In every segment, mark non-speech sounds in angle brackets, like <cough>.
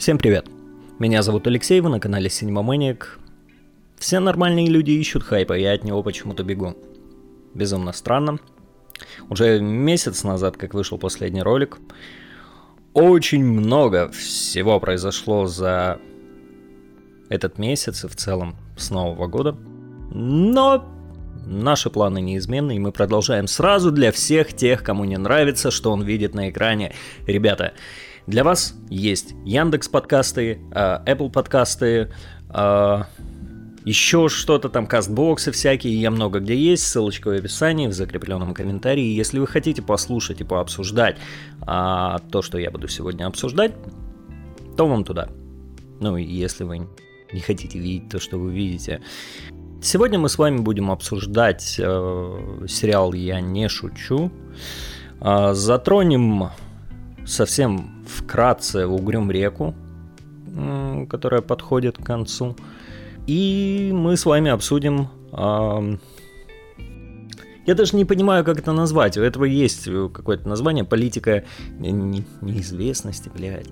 Всем привет! Меня зовут Алексей, вы на канале Cinema Maniac. Все нормальные люди ищут хайпа, я от него почему-то бегу. Безумно странно. Уже месяц назад, как вышел последний ролик, очень много всего произошло за этот месяц и в целом с Нового года. Но наши планы неизменны, и мы продолжаем сразу для всех тех, кому не нравится, что он видит на экране. Ребята, для вас есть Яндекс подкасты, а, Apple подкасты, а, еще что-то там, кастбоксы всякие, я много где есть, ссылочка в описании, в закрепленном комментарии. Если вы хотите послушать и пообсуждать а, то, что я буду сегодня обсуждать, то вам туда. Ну если вы не хотите видеть то, что вы видите. Сегодня мы с вами будем обсуждать э, сериал «Я не шучу». Э, затронем совсем вкратце угрюм реку, которая подходит к концу. И мы с вами обсудим... Я даже не понимаю, как это назвать. У этого есть какое-то название. Политика не, неизвестности, блядь.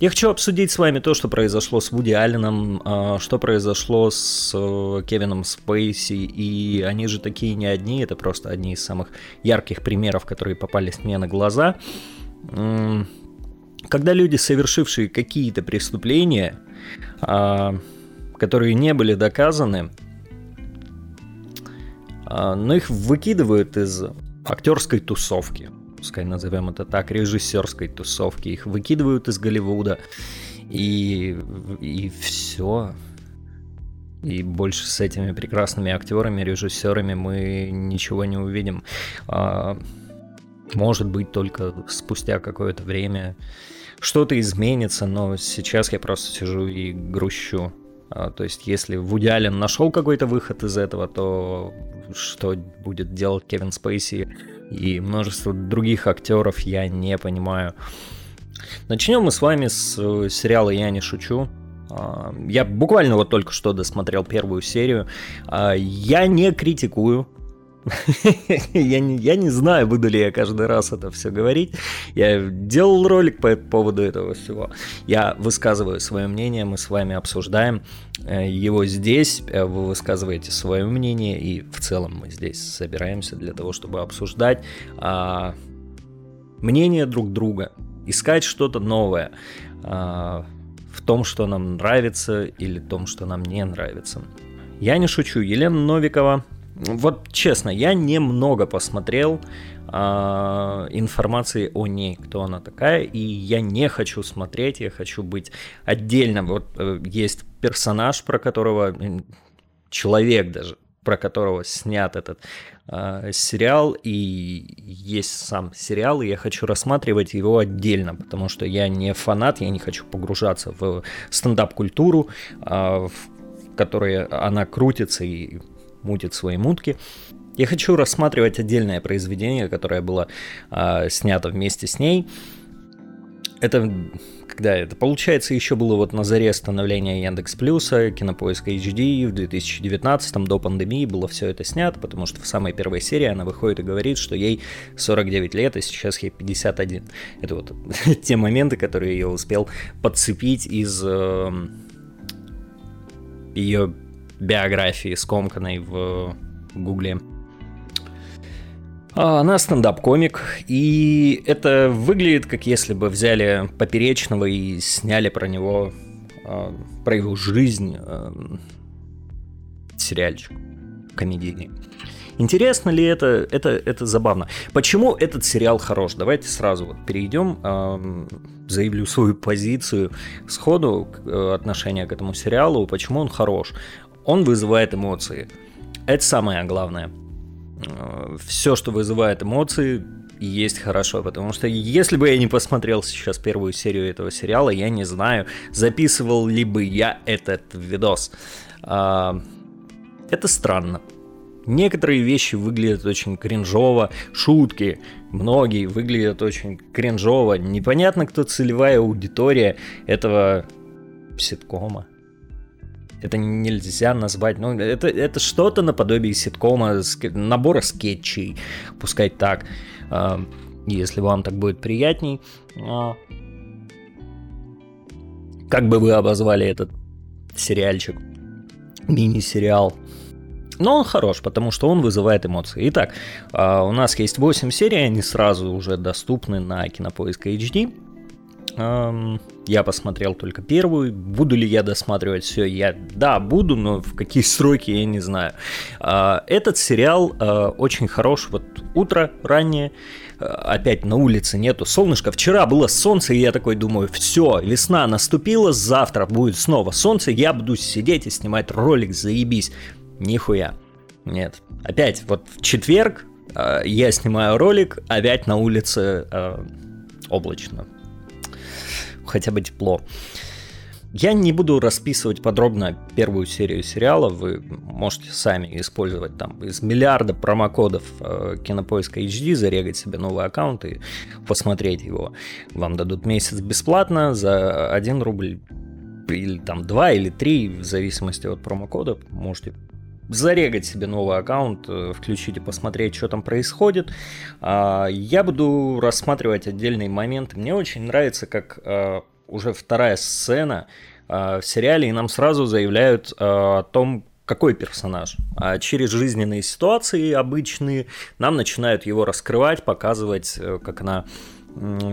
Я хочу обсудить с вами то, что произошло с Вуди Алленом, а, что произошло с э, Кевином Спейси, и они же такие не одни, это просто одни из самых ярких примеров, которые попались мне на глаза. Когда люди, совершившие какие-то преступления, а, которые не были доказаны, а, но их выкидывают из актерской тусовки, пускай назовем это так, режиссерской тусовки, их выкидывают из Голливуда, и, и все. И больше с этими прекрасными актерами, режиссерами мы ничего не увидим. Может быть, только спустя какое-то время что-то изменится, но сейчас я просто сижу и грущу. А, то есть, если Вуди Аллен нашел какой-то выход из этого, то что будет делать Кевин Спейси и множество других актеров, я не понимаю. Начнем мы с вами с э, сериала «Я не шучу». А, я буквально вот только что досмотрел первую серию. А, я не критикую я, не, я не знаю, буду ли я каждый раз это все говорить. Я делал ролик по поводу этого всего. Я высказываю свое мнение, мы с вами обсуждаем э, его здесь. Э, вы высказываете свое мнение, и в целом мы здесь собираемся для того, чтобы обсуждать а, мнение друг друга, искать что-то новое а, в том, что нам нравится или в том, что нам не нравится. Я не шучу. Елена Новикова вот честно, я немного посмотрел э, информации о ней, кто она такая, и я не хочу смотреть, я хочу быть отдельно. Вот э, есть персонаж, про которого человек даже, про которого снят этот э, сериал, и есть сам сериал, и я хочу рассматривать его отдельно, потому что я не фанат, я не хочу погружаться в стендап-культуру, э, в которой она крутится и мутит свои мутки. Я хочу рассматривать отдельное произведение, которое было э, снято вместе с ней. Это когда это получается еще было вот на заре становления Яндекс Плюса, Кинопоиска HD в 2019 до пандемии было все это снято, потому что в самой первой серии она выходит и говорит, что ей 49 лет, и сейчас ей 51. Это вот <laughs> те моменты, которые я успел подцепить из э, ее биографии скомканной в Гугле. А, она стендап-комик, и это выглядит как если бы взяли Поперечного и сняли про него, а, про его жизнь а, сериальчик комедийный. Интересно ли это? Это, это забавно. Почему этот сериал хорош? Давайте сразу вот перейдем, заявлю свою позицию сходу э, отношения к этому сериалу. Почему он хорош? Он вызывает эмоции. Это самое главное. Все, что вызывает эмоции, есть хорошо, потому что если бы я не посмотрел сейчас первую серию этого сериала, я не знаю, записывал ли бы я этот видос. А, это странно. Некоторые вещи выглядят очень кринжово, шутки, многие выглядят очень кринжово. Непонятно, кто целевая аудитория этого ситкома это нельзя назвать, ну, это, это что-то наподобие ситкома, набора скетчей, пускай так, а, если вам так будет приятней. А. Как бы вы обозвали этот сериальчик? Мини-сериал. Но он хорош, потому что он вызывает эмоции. Итак, а, у нас есть 8 серий, они сразу уже доступны на Кинопоиск HD. Я посмотрел только первую. Буду ли я досматривать все? Я да, буду, но в какие сроки я не знаю. А, этот сериал а, очень хорош. Вот утро раннее, опять на улице нету солнышка. Вчера было солнце, и я такой думаю, все, весна наступила, завтра будет снова солнце, я буду сидеть и снимать ролик, заебись. Нихуя. Нет. Опять, вот в четверг я снимаю ролик, опять на улице облачно. Хотя бы тепло. Я не буду расписывать подробно первую серию сериала, вы можете сами использовать там из миллиарда промокодов э, Кинопоиска HD, зарегать себе новый аккаунт и посмотреть его. Вам дадут месяц бесплатно за 1 рубль или там 2 или 3, в зависимости от промокода, можете зарегать себе новый аккаунт, э, включить и посмотреть, что там происходит. А, я буду рассматривать отдельные моменты. Мне очень нравится, как э, уже вторая сцена э, в сериале, и нам сразу заявляют о том, какой персонаж. А через жизненные ситуации обычные нам начинают его раскрывать, показывать, как она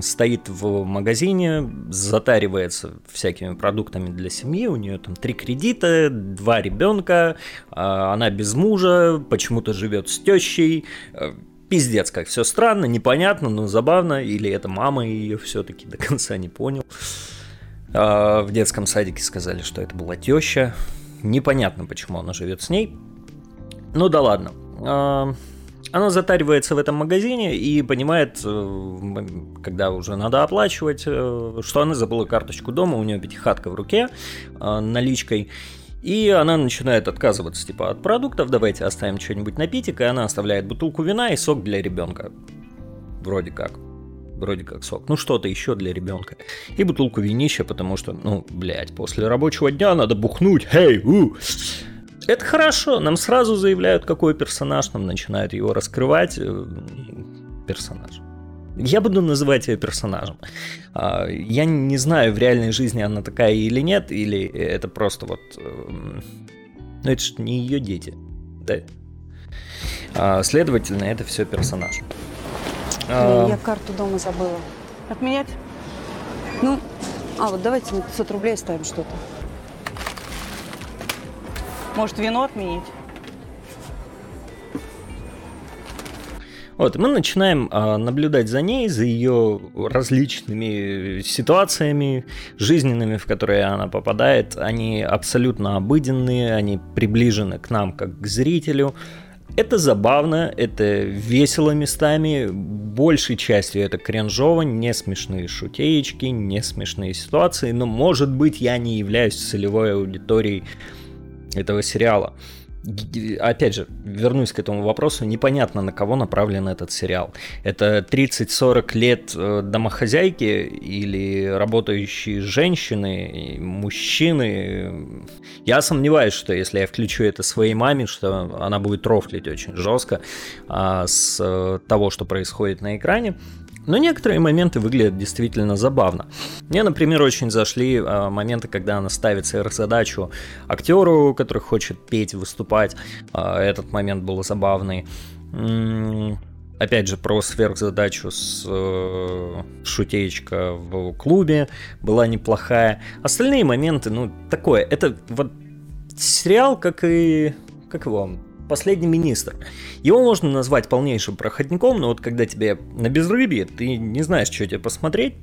стоит в магазине, затаривается всякими продуктами для семьи, у нее там три кредита, два ребенка, а, она без мужа, почему-то живет с тещей, э, пиздец, как все странно, непонятно, но забавно, или это мама ее все-таки до конца не понял. А, в детском садике сказали, что это была теща, непонятно, почему она живет с ней. Ну да ладно. Она затаривается в этом магазине и понимает, э, когда уже надо оплачивать, э, что она забыла карточку дома, у нее пятихатка в руке э, наличкой. И она начинает отказываться типа от продуктов, давайте оставим что-нибудь напиток, и она оставляет бутылку вина и сок для ребенка. Вроде как. Вроде как сок. Ну, что-то еще для ребенка. И бутылку винища, потому что, ну, блядь, после рабочего дня надо бухнуть. Хей, у! Это хорошо, нам сразу заявляют, какой персонаж, нам начинают его раскрывать. Э, персонаж. Я буду называть ее персонажем. А, я не знаю, в реальной жизни она такая или нет, или это просто вот... Эм, ну, это же не ее дети, да? А, следовательно, это все персонаж. А, я карту дома забыла. Отменять? Ну, а вот давайте на 500 рублей оставим что-то. Может, вино отменить? Вот, мы начинаем а, наблюдать за ней, за ее различными ситуациями жизненными, в которые она попадает. Они абсолютно обыденные, они приближены к нам как к зрителю. Это забавно, это весело местами, большей частью это кринжово, не смешные шутеечки, не смешные ситуации, но может быть я не являюсь целевой аудиторией этого сериала. Опять же, вернусь к этому вопросу, непонятно, на кого направлен этот сериал. Это 30-40 лет э, домохозяйки или работающие женщины, мужчины. Я сомневаюсь, что если я включу это своей маме, что она будет рофлить очень жестко а, с э, того, что происходит на экране. Но некоторые моменты выглядят действительно забавно. Мне, например, очень зашли э, моменты, когда она ставит сверхзадачу актеру, который хочет петь, выступать. Э, этот момент был забавный. М-м- опять же, про сверхзадачу с э, шутеечка в клубе была неплохая. Остальные моменты, ну, такое. Это вот сериал, как и... Как его? Последний министр. Его можно назвать полнейшим проходником, но вот когда тебе на безрыбье, ты не знаешь, что тебе посмотреть,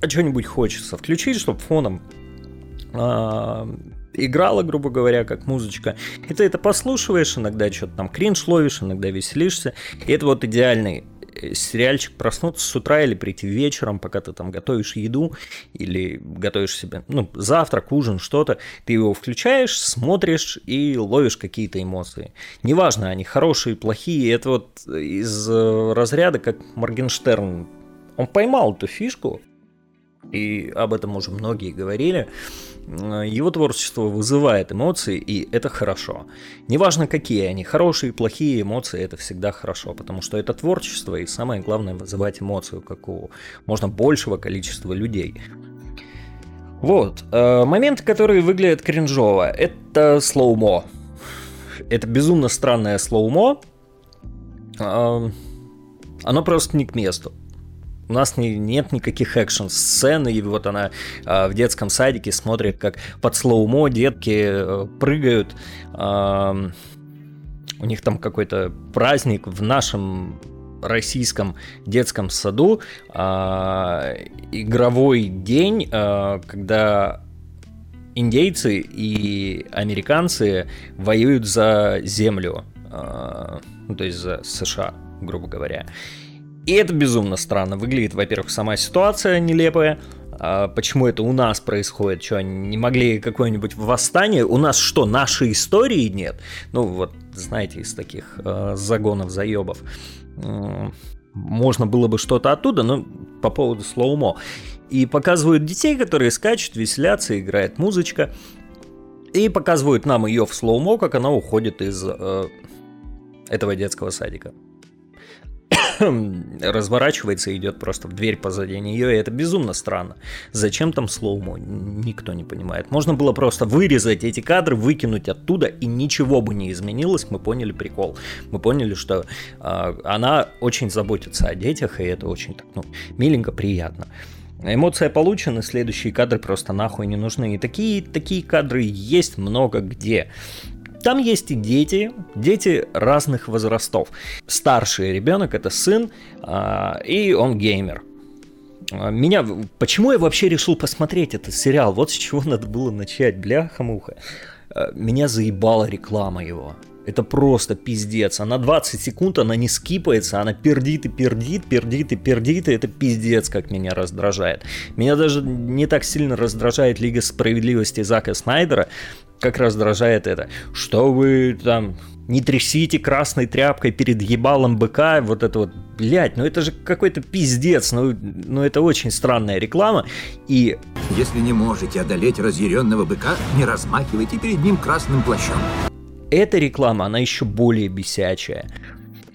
а что-нибудь хочется включить, чтобы фоном а, играла, грубо говоря, как музычка. И ты это послушиваешь, иногда что-то там кринж ловишь, иногда веселишься. И это вот идеальный сериальчик проснуться с утра или прийти вечером, пока ты там готовишь еду или готовишь себе, ну, завтрак, ужин, что-то, ты его включаешь, смотришь и ловишь какие-то эмоции. Неважно, они хорошие, плохие, это вот из э, разряда, как Моргенштерн, он поймал эту фишку, и об этом уже многие говорили, его творчество вызывает эмоции, и это хорошо. Неважно, какие они, хорошие, плохие эмоции, это всегда хорошо, потому что это творчество, и самое главное вызывать эмоцию, как у можно большего количества людей. Вот. Э, моменты, которые выглядят кринжово, это slow-mo. Это безумно странное slow-mo. Оно просто не к месту. У нас не, нет никаких экшн-сцен, и вот она э, в детском садике смотрит, как под слоумо детки э, прыгают. Э, у них там какой-то праздник в нашем российском детском саду э, игровой день, э, когда индейцы и американцы воюют за землю, э, ну, то есть за США, грубо говоря. И это безумно странно. Выглядит, во-первых, сама ситуация нелепая. А почему это у нас происходит? Что, они не могли какое-нибудь восстание? У нас что, нашей истории нет? Ну, вот, знаете, из таких э, загонов, заебов. Можно было бы что-то оттуда, но по поводу слоумо. И показывают детей, которые скачут, веселятся, играет музычка. И показывают нам ее в slow-mo, как она уходит из э, этого детского садика. Разворачивается и идет просто в дверь позади нее, и это безумно странно. Зачем там slow-mo, никто не понимает. Можно было просто вырезать эти кадры, выкинуть оттуда, и ничего бы не изменилось, мы поняли прикол. Мы поняли, что э, она очень заботится о детях, и это очень так, ну, миленько, приятно. Эмоция получена, следующие кадры просто нахуй не нужны. И такие, такие кадры есть много где. Там есть и дети, дети разных возрастов. Старший ребенок это сын, а, и он геймер. А, меня, почему я вообще решил посмотреть этот сериал? Вот с чего надо было начать, бляха-муха. А, меня заебала реклама его. Это просто пиздец. Она 20 секунд, она не скипается, она пердит и пердит, пердит и пердит, и это пиздец, как меня раздражает. Меня даже не так сильно раздражает Лига Справедливости Зака Снайдера, как раздражает это. Что вы там не трясите красной тряпкой перед ебалом быка, вот это вот, блядь, ну это же какой-то пиздец, ну, ну это очень странная реклама, и... Если не можете одолеть разъяренного быка, не размахивайте перед ним красным плащом. Эта реклама, она еще более бесячая.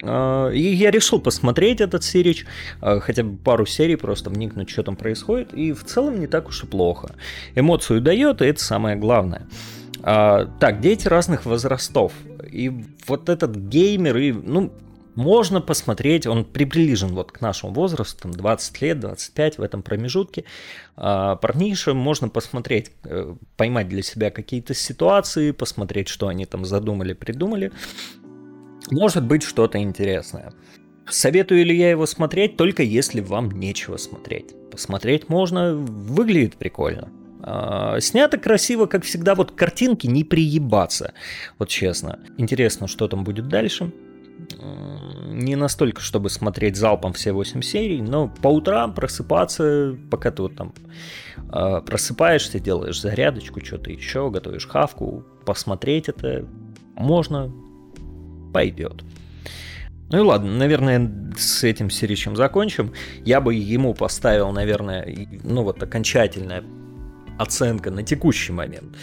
А, и я решил посмотреть этот серич, а, хотя бы пару серий, просто вникнуть, что там происходит, и в целом не так уж и плохо. Эмоцию дает, и это самое главное. А, так, дети разных возрастов. И вот этот геймер, и, ну, можно посмотреть, он приближен вот к нашему возрасту, там 20 лет, 25 в этом промежутке. А, парниша можно посмотреть, э, поймать для себя какие-то ситуации, посмотреть, что они там задумали, придумали. Может быть что-то интересное. Советую ли я его смотреть, только если вам нечего смотреть. Посмотреть можно, выглядит прикольно. А, снято красиво, как всегда, вот картинки не приебаться. Вот честно. Интересно, что там будет дальше. Не настолько, чтобы смотреть залпом все 8 серий, но по утрам просыпаться, пока ты вот там э, просыпаешься, делаешь зарядочку, что-то еще, готовишь хавку, посмотреть это можно, пойдет. Ну и ладно, наверное, с этим серичем закончим. Я бы ему поставил, наверное, ну вот окончательное оценка на текущий момент.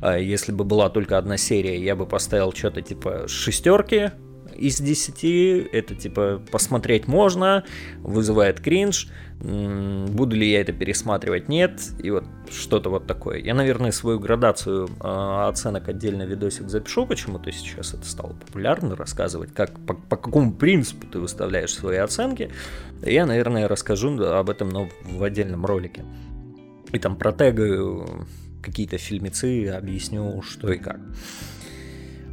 А если бы была только одна серия, я бы поставил что-то типа шестерки из 10. Это типа посмотреть можно, вызывает кринж. Буду ли я это пересматривать? Нет. И вот что-то вот такое. Я, наверное, свою градацию э, оценок отдельно видосик запишу почему-то сейчас это стало популярно рассказывать, как, по, по какому принципу ты выставляешь свои оценки. Я, наверное, расскажу об этом, но в отдельном ролике и там протегаю какие-то фильмецы, объясню, что и как.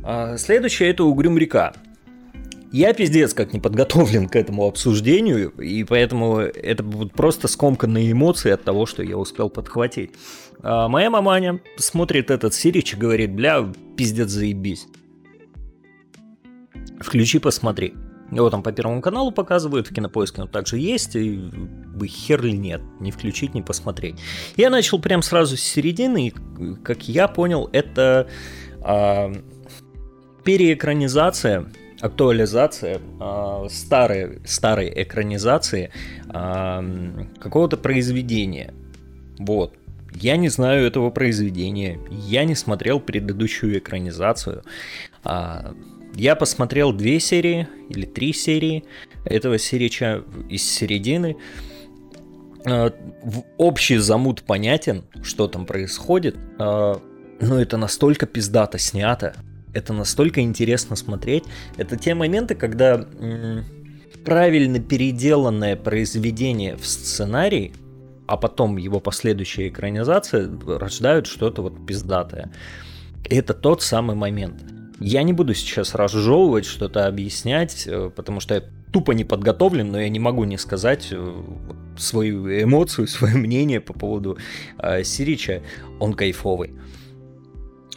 А следующее это Угрюм река. Я пиздец как не подготовлен к этому обсуждению, и поэтому это будут просто скомканные эмоции от того, что я успел подхватить. А моя маманя смотрит этот сирич и говорит, бля, пиздец заебись. Включи, посмотри. Его там по Первому каналу показывают, в Кинопоиске он также есть, и бы хер ли нет, не включить, не посмотреть. Я начал прям сразу с середины, и, как я понял, это э, переэкранизация, актуализация э, старой, старой экранизации э, какого-то произведения. Вот. Я не знаю этого произведения, я не смотрел предыдущую экранизацию. Я посмотрел две серии или три серии этого серича из середины. э, общий замут понятен, что там происходит, э, но это настолько пиздато снято, это настолько интересно смотреть. Это те моменты, когда правильно переделанное произведение в сценарий, а потом его последующая экранизация рождают что-то вот пиздатое. Это тот самый момент. Я не буду сейчас разжевывать, что-то объяснять, э, потому что я тупо не подготовлен, но я не могу не сказать э, свою эмоцию, <laughs> свое мнение по поводу э, Сирича. Он кайфовый.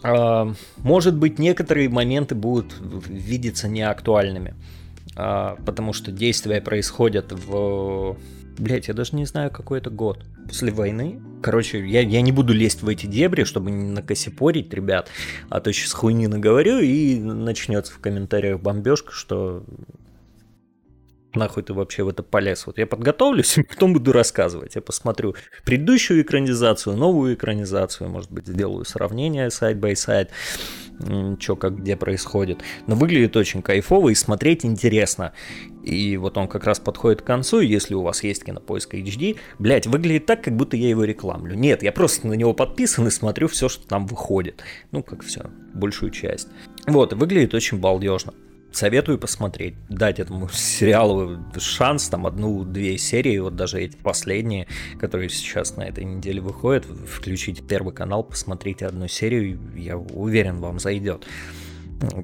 Э, может быть, некоторые моменты будут видеться неактуальными, э, потому что действия происходят в Блять, я даже не знаю, какой это год. После войны. Короче, я, я не буду лезть в эти дебри, чтобы не накосипорить, ребят. А то сейчас хуйни наговорю и начнется в комментариях бомбежка, что нахуй ты вообще в это полез. Вот я подготовлюсь, <laughs> и потом буду рассказывать. Я посмотрю предыдущую экранизацию, новую экранизацию, может быть, сделаю сравнение side by side, что как где происходит. Но выглядит очень кайфово и смотреть интересно. И вот он как раз подходит к концу, если у вас есть кинопоиск HD, блять, выглядит так, как будто я его рекламлю. Нет, я просто на него подписан и смотрю все, что там выходит. Ну, как все, большую часть. Вот, выглядит очень балдежно советую посмотреть, дать этому <laughs> сериалу шанс, там одну-две серии, вот даже эти последние, которые сейчас на этой неделе выходят, включите первый канал, посмотрите одну серию, я уверен, вам зайдет,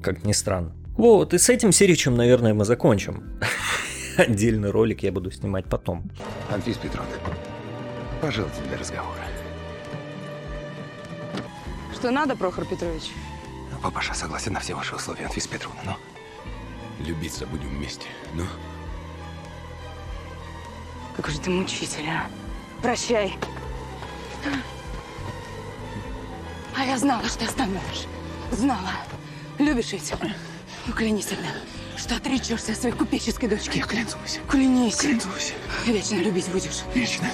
как ни странно. Вот, и с этим серичем, наверное, мы закончим. <laughs> Отдельный ролик я буду снимать потом. Анфис Петровна, пожалуйста, для разговора. Что надо, Прохор Петрович? Папаша согласен на все ваши условия, Анфис Петровна, но... Любиться будем вместе, ну? Какой же ты мучитель, а? Прощай. А я знала, что остановишь. Знала. Любишь ведь? Ну, клянись тогда, что отречешься от своей купеческой дочки. Я клянусь. Клянись. Клянусь. Вечно любить будешь. Вечно.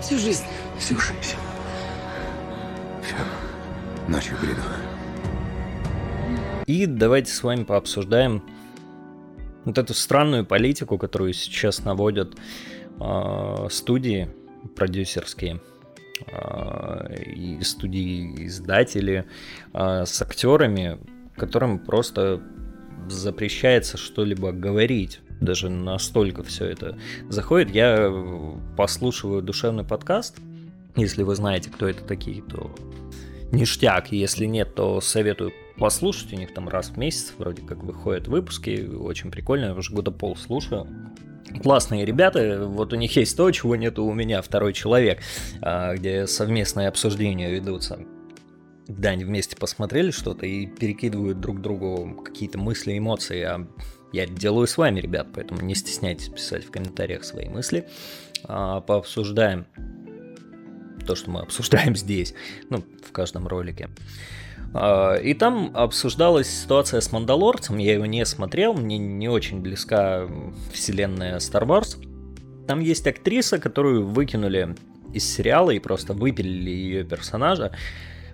Всю жизнь. Всю жизнь. Все. Ночью приду. И давайте с вами пообсуждаем вот эту странную политику, которую сейчас наводят э, студии продюсерские э, и студии издатели э, с актерами, которым просто запрещается что-либо говорить. Даже настолько все это заходит. Я послушиваю душевный подкаст. Если вы знаете, кто это такие, то ништяк. Если нет, то советую послушать. У них там раз в месяц вроде как выходят выпуски. Очень прикольно. Я уже года пол слушаю. Классные ребята, вот у них есть то, чего нету у меня, второй человек, а, где совместные обсуждения ведутся. Да, они вместе посмотрели что-то и перекидывают друг другу какие-то мысли, эмоции. А я делаю с вами, ребят, поэтому не стесняйтесь писать в комментариях свои мысли. А, пообсуждаем то, что мы обсуждаем <laughs> здесь, ну, в каждом ролике. А, и там обсуждалась ситуация с Мандалорцем, я его не смотрел, мне не очень близка вселенная Star Wars. Там есть актриса, которую выкинули из сериала и просто выпилили ее персонажа.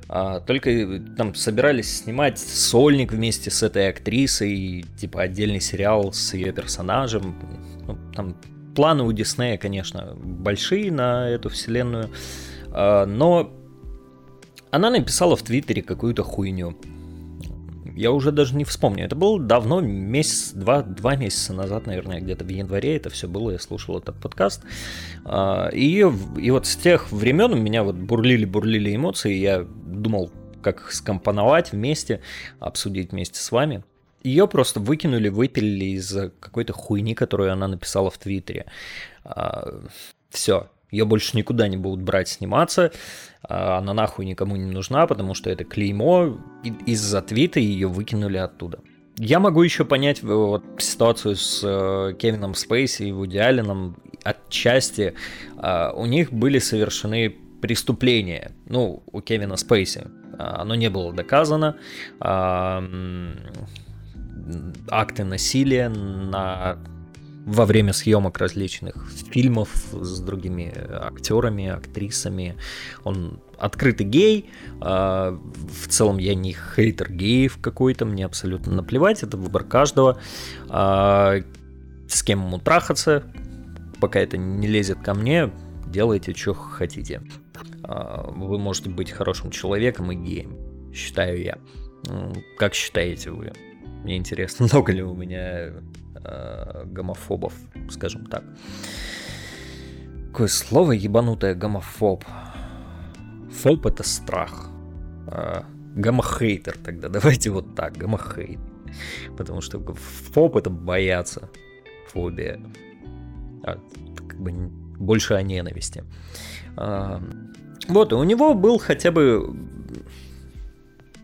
А, только там собирались снимать сольник вместе с этой актрисой, типа отдельный сериал с ее персонажем. Ну, там планы у Диснея, конечно, большие на эту вселенную, но она написала в Твиттере какую-то хуйню. Я уже даже не вспомню. Это было давно, месяц, два, два месяца назад, наверное, где-то в январе это все было. Я слушал этот подкаст. А, и, и вот с тех времен у меня вот бурлили-бурлили эмоции. Я думал, как их скомпоновать вместе, обсудить вместе с вами. Ее просто выкинули, выпилили из какой-то хуйни, которую она написала в Твиттере. А, все, ее больше никуда не будут брать сниматься. А, она нахуй никому не нужна, потому что это клеймо. Из-за твита ее выкинули оттуда. Я могу еще понять вот, ситуацию с э, Кевином Спейси и Вуди Алленом отчасти. Э, у них были совершены преступления. Ну, у Кевина Спейси. Оно не было доказано. Э, акты насилия на во время съемок различных фильмов с другими актерами, актрисами. Он открытый гей. А, в целом я не хейтер геев какой-то, мне абсолютно наплевать, это выбор каждого. А, с кем ему трахаться, пока это не лезет ко мне, делайте, что хотите. А, вы можете быть хорошим человеком и геем, считаю я. Как считаете вы? Мне интересно, <laughs> много ли у меня э, гомофобов, скажем так. Какое слово ебанутое гомофоб. Фоб это страх. Э, гомохейтер тогда, <laughs> давайте вот так, гомохейт. Потому что фоб это бояться. Фобия. А, как бы больше о ненависти. А, вот, и у него был хотя бы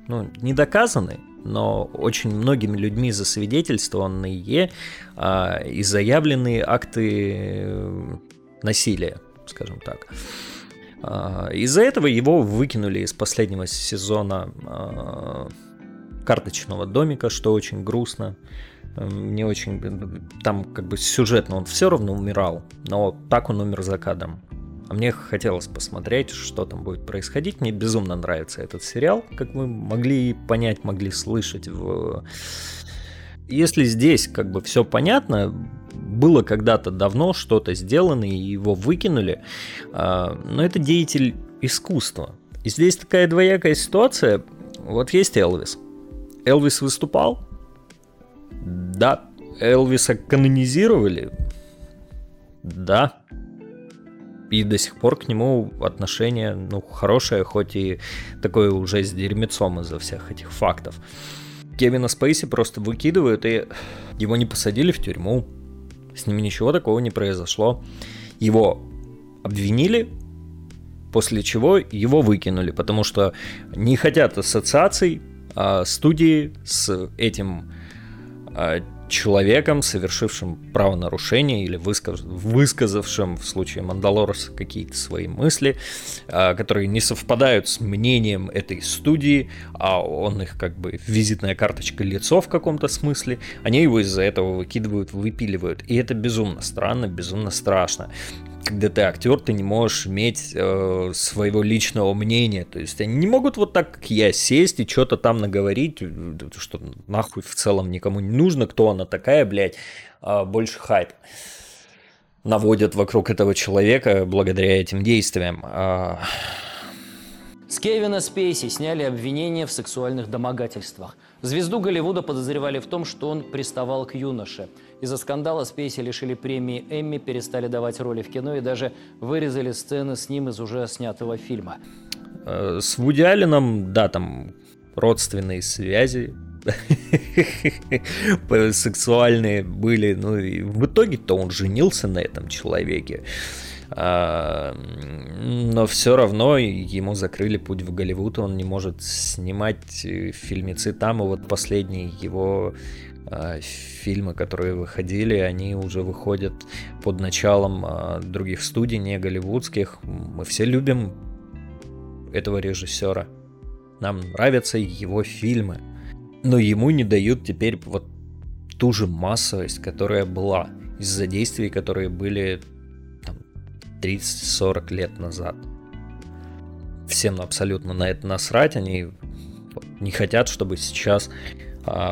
ну, не доказанный, но очень многими людьми засвидетельствованные а, и заявленные акты э, насилия, скажем так. А, из-за этого его выкинули из последнего сезона а, карточного домика, что очень грустно. Мне очень... Там как бы сюжетно он все равно умирал, но так он умер за кадром. А мне хотелось посмотреть, что там будет происходить. Мне безумно нравится этот сериал, как вы могли понять, могли слышать. В... Если здесь как бы все понятно, было когда-то давно что-то сделано, и его выкинули, а, но это деятель искусства. И здесь такая двоякая ситуация. Вот есть Элвис. Элвис выступал? Да. Элвиса канонизировали? Да и до сих пор к нему отношение, ну, хорошее, хоть и такое уже с дерьмецом из-за всех этих фактов. Кевина Спейси просто выкидывают, и его не посадили в тюрьму. С ним ничего такого не произошло. Его обвинили, после чего его выкинули, потому что не хотят ассоциаций, а студии с этим а, человеком, совершившим правонарушение или высказ... высказавшим в случае Мандалорса какие-то свои мысли, а, которые не совпадают с мнением этой студии, а он их как бы визитная карточка лицо в каком-то смысле, они его из-за этого выкидывают, выпиливают. И это безумно странно, безумно страшно когда ты актер, ты не можешь иметь э, своего личного мнения. То есть они не могут вот так, как я, сесть и что-то там наговорить, э, что нахуй в целом никому не нужно, кто она такая, блядь, э, больше хайп наводят вокруг этого человека благодаря этим действиям. Э... С Кевина Спейси сняли обвинения в сексуальных домогательствах. Звезду Голливуда подозревали в том, что он приставал к юноше – из-за скандала Спейси лишили премии Эмми, перестали давать роли в кино и даже вырезали сцены с ним из уже снятого фильма. Э, с Вуди Алленом, да, там родственные связи <laughs> сексуальные были. Ну и в итоге-то он женился на этом человеке. А, но все равно ему закрыли путь в Голливуд, он не может снимать э, фильмецы там, и вот последний его фильмы, которые выходили, они уже выходят под началом а, других студий, не голливудских. Мы все любим этого режиссера. Нам нравятся его фильмы. Но ему не дают теперь вот ту же массовость, которая была из-за действий, которые были 30-40 лет назад. Всем абсолютно на это насрать, они не хотят, чтобы сейчас а,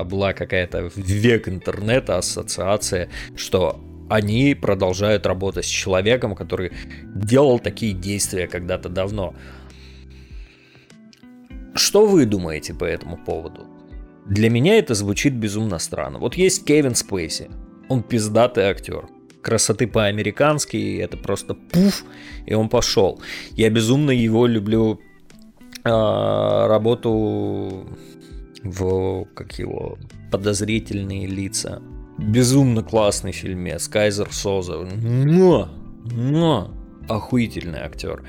была какая-то век интернета ассоциация, что они продолжают работать с человеком, который делал такие действия когда-то давно. Что вы думаете по этому поводу? Для меня это звучит безумно странно. Вот есть Кевин Спейси. Он пиздатый актер. Красоты по-американски, это просто пуф, и он пошел. Я безумно его люблю э, работу в, как его, подозрительные лица. Безумно классный фильмец, Кайзер Соза. Но, но, охуительный актер.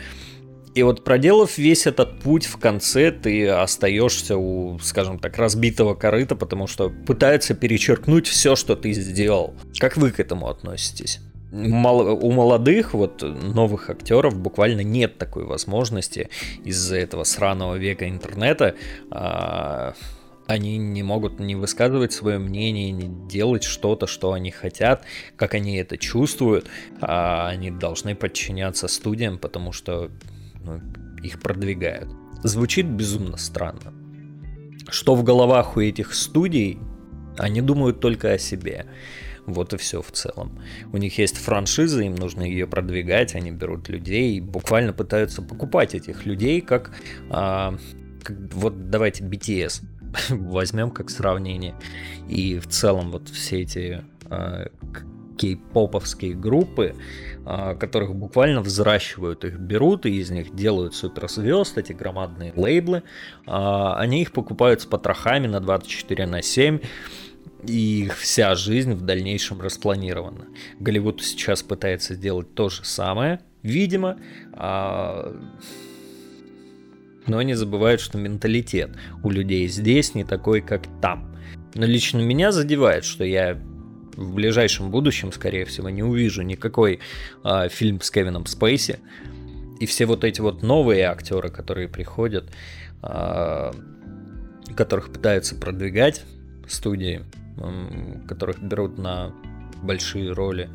И вот проделав весь этот путь в конце, ты остаешься у, скажем так, разбитого корыта, потому что пытается перечеркнуть все, что ты сделал. Как вы к этому относитесь? у молодых, вот новых актеров буквально нет такой возможности из-за этого сраного века интернета а, они не могут не высказывать свое мнение, не делать что-то, что они хотят, как они это чувствуют. А они должны подчиняться студиям, потому что ну, их продвигают. Звучит безумно странно. Что в головах у этих студий, они думают только о себе. Вот и все в целом. У них есть франшиза, им нужно ее продвигать, они берут людей и буквально пытаются покупать этих людей, как, а, как вот давайте BTS <laughs> возьмем как сравнение. И в целом вот все эти а, кей-поповские группы, а, которых буквально взращивают, их берут и из них делают суперзвезд, эти громадные лейблы. А, они их покупают с потрохами на 24 на 7 и их вся жизнь в дальнейшем распланирована. Голливуд сейчас пытается сделать то же самое, видимо, а... но они забывают, что менталитет у людей здесь не такой, как там. Но лично меня задевает, что я в ближайшем будущем, скорее всего, не увижу никакой э, фильм с Кевином Спейси. И все вот эти вот новые актеры, которые приходят, э, которых пытаются продвигать студии, э, которых берут на большие роли.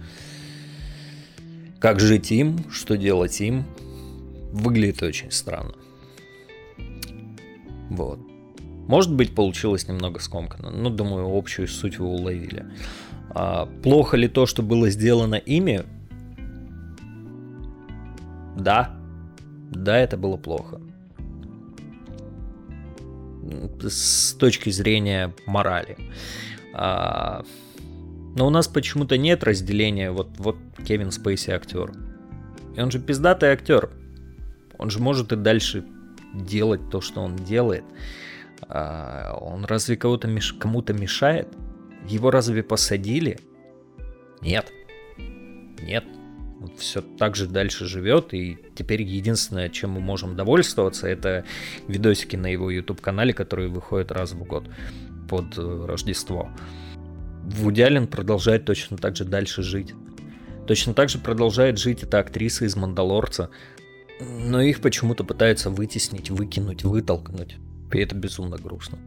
Как жить им, что делать им, выглядит очень странно. Вот. Может быть, получилось немного скомканно, но думаю, общую суть вы уловили. А, плохо ли то, что было сделано ими? Да. Да, это было плохо. С точки зрения морали. А, но у нас почему-то нет разделения. Вот, вот Кевин Спейси актер. И он же пиздатый актер. Он же может и дальше делать то, что он делает. А, он разве кого-то меш... кому-то мешает? Его разве посадили? Нет. Нет. Он все так же дальше живет, и теперь единственное, чем мы можем довольствоваться, это видосики на его YouTube-канале, которые выходят раз в год под э, Рождество. Вуди Аллен продолжает точно так же дальше жить. Точно так же продолжает жить эта актриса из «Мандалорца», но их почему-то пытаются вытеснить, выкинуть, вытолкнуть. И это безумно грустно.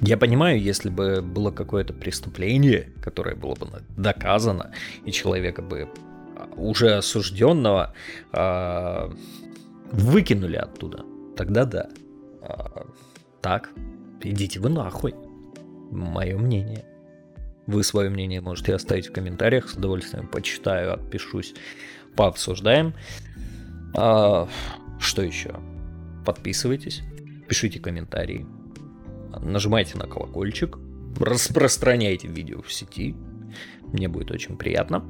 Я понимаю, если бы было какое-то преступление, которое было бы доказано, и человека бы а, уже осужденного э, выкинули оттуда, тогда да. А, так, идите вы нахуй. Мое мнение. Вы свое мнение можете оставить в комментариях, с удовольствием почитаю, отпишусь, пообсуждаем. А, что еще? Подписывайтесь, пишите комментарии, нажимайте на колокольчик, распространяйте видео в сети. Мне будет очень приятно.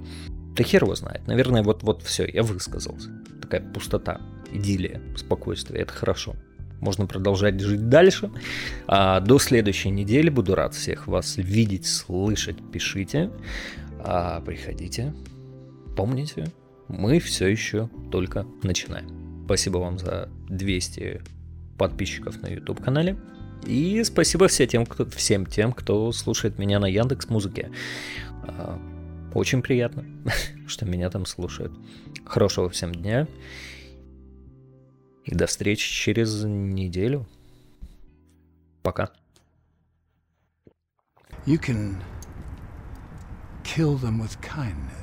Да хер его знает. Наверное, вот, вот все, я высказался. Такая пустота, идиллия, спокойствие. Это хорошо. Можно продолжать жить дальше. А до следующей недели буду рад всех вас видеть, слышать. Пишите, а, приходите. Помните, мы все еще только начинаем. Спасибо вам за 200 подписчиков на YouTube канале. И спасибо всем тем, кто, всем тем, кто слушает меня на Яндекс Музыке. А, очень приятно, <laughs> что меня там слушают. Хорошего всем дня. И до встречи через неделю. Пока. You can kill them with kindness.